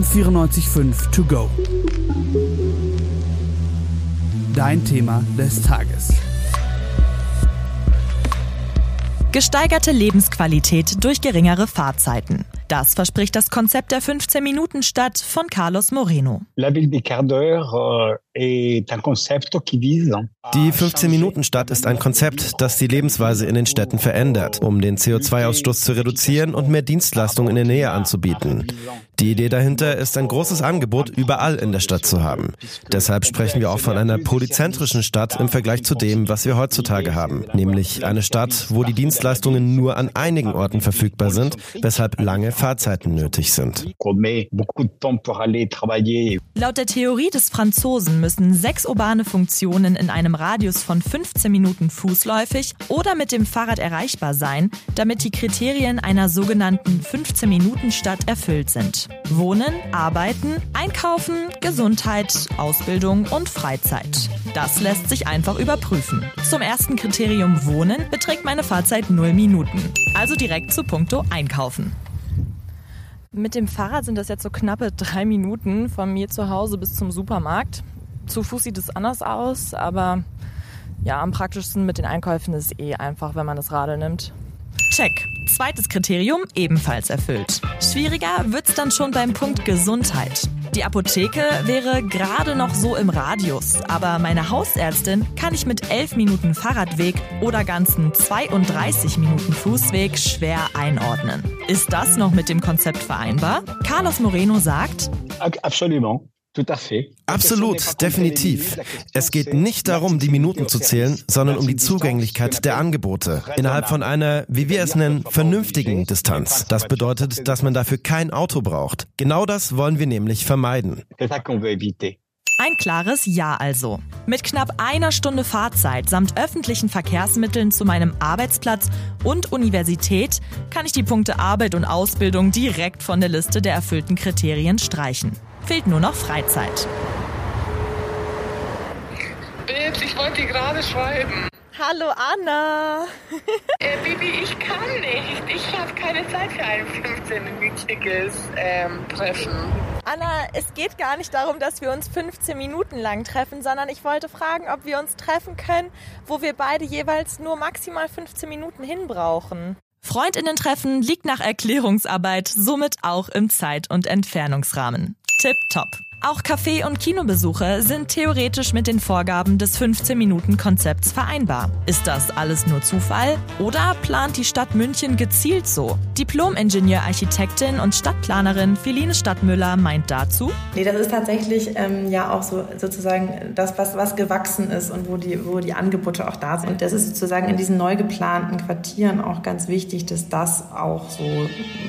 am 94.5 To Go. Dein Thema des Tages. Gesteigerte Lebensqualität durch geringere Fahrzeiten. Das verspricht das Konzept der 15-Minuten-Stadt von Carlos Moreno. D'heure die 15-Minuten-Stadt ist ein Konzept, das die Lebensweise in den Städten verändert, um den CO2-Ausstoß zu reduzieren und mehr Dienstleistungen in der Nähe anzubieten. Die Idee dahinter ist, ein großes Angebot überall in der Stadt zu haben. Deshalb sprechen wir auch von einer polyzentrischen Stadt im Vergleich zu dem, was wir heutzutage haben, nämlich eine Stadt, wo die Dienstleistungen nur an einigen Orten verfügbar sind, weshalb lange Fahrzeiten nötig sind. Laut der Theorie des Franzosen müssen sechs urbane Funktionen in einem Radius von 15 Minuten fußläufig oder mit dem Fahrrad erreichbar sein, damit die Kriterien einer sogenannten 15-Minuten-Stadt erfüllt sind. Wohnen, Arbeiten, Einkaufen, Gesundheit, Ausbildung und Freizeit. Das lässt sich einfach überprüfen. Zum ersten Kriterium Wohnen beträgt meine Fahrzeit 0 Minuten. Also direkt zu Punkto Einkaufen. Mit dem Fahrrad sind das jetzt so knappe drei Minuten von mir zu Hause bis zum Supermarkt. Zu Fuß sieht es anders aus, aber ja, am praktischsten mit den Einkäufen ist eh einfach, wenn man das Radl nimmt. Check. Zweites Kriterium ebenfalls erfüllt. Schwieriger wird's dann schon beim Punkt Gesundheit. Die Apotheke wäre gerade noch so im Radius, aber meine Hausärztin kann ich mit 11 Minuten Fahrradweg oder ganzen 32 Minuten Fußweg schwer einordnen. Ist das noch mit dem Konzept vereinbar? Carlos Moreno sagt, Absolument. Absolut, definitiv. Es geht nicht darum, die Minuten zu zählen, sondern um die Zugänglichkeit der Angebote innerhalb von einer, wie wir es nennen, vernünftigen Distanz. Das bedeutet, dass man dafür kein Auto braucht. Genau das wollen wir nämlich vermeiden. Ein klares Ja also. Mit knapp einer Stunde Fahrzeit samt öffentlichen Verkehrsmitteln zu meinem Arbeitsplatz und Universität kann ich die Punkte Arbeit und Ausbildung direkt von der Liste der erfüllten Kriterien streichen. Fehlt nur noch Freizeit. Babes, ich wollte dir gerade schreiben. Hallo Anna. äh, Bibi, ich kann nicht. Ich habe keine Zeit für ein 15-minütiges ähm, Treffen. Anna, es geht gar nicht darum, dass wir uns 15 Minuten lang treffen, sondern ich wollte fragen, ob wir uns treffen können, wo wir beide jeweils nur maximal 15 Minuten hinbrauchen. Freundinnen-Treffen liegt nach Erklärungsarbeit somit auch im Zeit- und Entfernungsrahmen. Tip top. Auch Café- und Kinobesuche sind theoretisch mit den Vorgaben des 15-Minuten-Konzepts vereinbar. Ist das alles nur Zufall? Oder plant die Stadt München gezielt so? Diplom-Ingenieur, Architektin und Stadtplanerin Feline Stadtmüller meint dazu? Nee, das ist tatsächlich ähm, ja auch so sozusagen das, was, was gewachsen ist und wo die, wo die Angebote auch da sind. Und das ist sozusagen in diesen neu geplanten Quartieren auch ganz wichtig, dass das auch so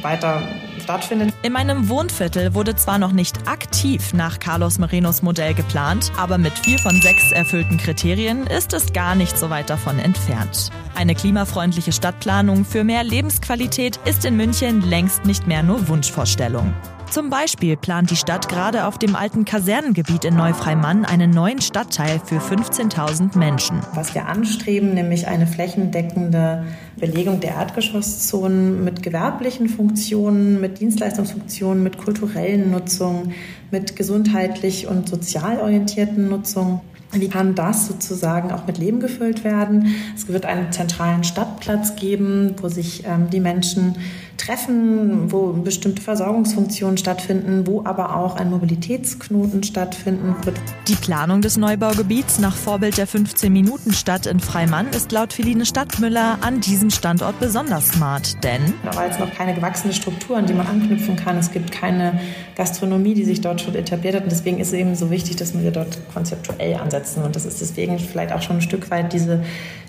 weiter stattfindet. In meinem Wohnviertel wurde zwar noch nicht aktiv nach Carlos Morenos Modell geplant, aber mit vier von sechs erfüllten Kriterien ist es gar nicht so weit davon entfernt. Eine klimafreundliche Stadtplanung für mehr Lebensqualität ist in München längst nicht mehr nur Wunschvorstellung. Zum Beispiel plant die Stadt gerade auf dem alten Kasernengebiet in Neufreimann einen neuen Stadtteil für 15.000 Menschen. Was wir anstreben, nämlich eine flächendeckende Belegung der Erdgeschosszonen mit gewerblichen Funktionen, mit Dienstleistungsfunktionen, mit kulturellen Nutzungen, mit gesundheitlich und sozial orientierten Nutzungen. Wie kann das sozusagen auch mit Leben gefüllt werden? Es wird einen zentralen Stadtplatz geben, wo sich ähm, die Menschen treffen, wo bestimmte Versorgungsfunktionen stattfinden, wo aber auch ein Mobilitätsknoten stattfinden wird. Die Planung des Neubaugebiets nach Vorbild der 15-Minuten-Stadt in Freimann ist laut Feline Stadtmüller an diesem Standort besonders smart, denn da war jetzt noch keine gewachsene Struktur, an die man anknüpfen kann. Es gibt keine Gastronomie, die sich dort schon etabliert hat. Und deswegen ist es eben so wichtig, dass wir dort konzeptuell ansetzen. Und das ist deswegen vielleicht auch schon ein Stück weit diese,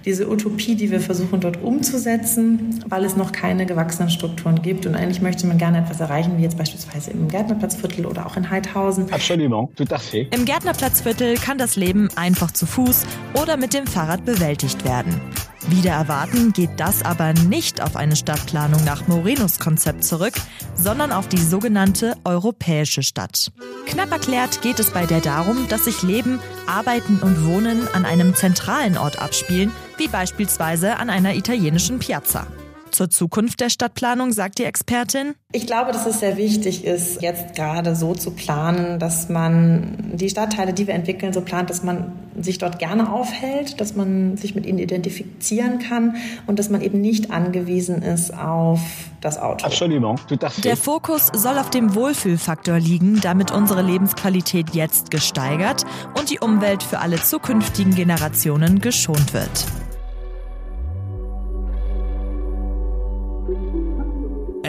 diese Utopie, die wir versuchen dort umzusetzen, weil es noch keine gewachsenen Strukturen gibt. Und eigentlich möchte man gerne etwas erreichen, wie jetzt beispielsweise im Gärtnerplatzviertel oder auch in Heidhausen. Absolument, tout à fait. Im Gärtnerplatzviertel kann das Leben einfach zu Fuß oder mit dem Fahrrad bewältigt werden. Wieder erwarten geht das aber nicht auf eine Stadtplanung nach Morenos Konzept zurück, sondern auf die sogenannte europäische Stadt. Knapp erklärt geht es bei der darum, dass sich Leben, Arbeiten und Wohnen an einem zentralen Ort abspielen, wie beispielsweise an einer italienischen Piazza. Zur Zukunft der Stadtplanung sagt die Expertin. Ich glaube, dass es sehr wichtig ist, jetzt gerade so zu planen, dass man die Stadtteile, die wir entwickeln, so plant, dass man sich dort gerne aufhält, dass man sich mit ihnen identifizieren kann und dass man eben nicht angewiesen ist auf das Auto. Der Fokus soll auf dem Wohlfühlfaktor liegen, damit unsere Lebensqualität jetzt gesteigert und die Umwelt für alle zukünftigen Generationen geschont wird.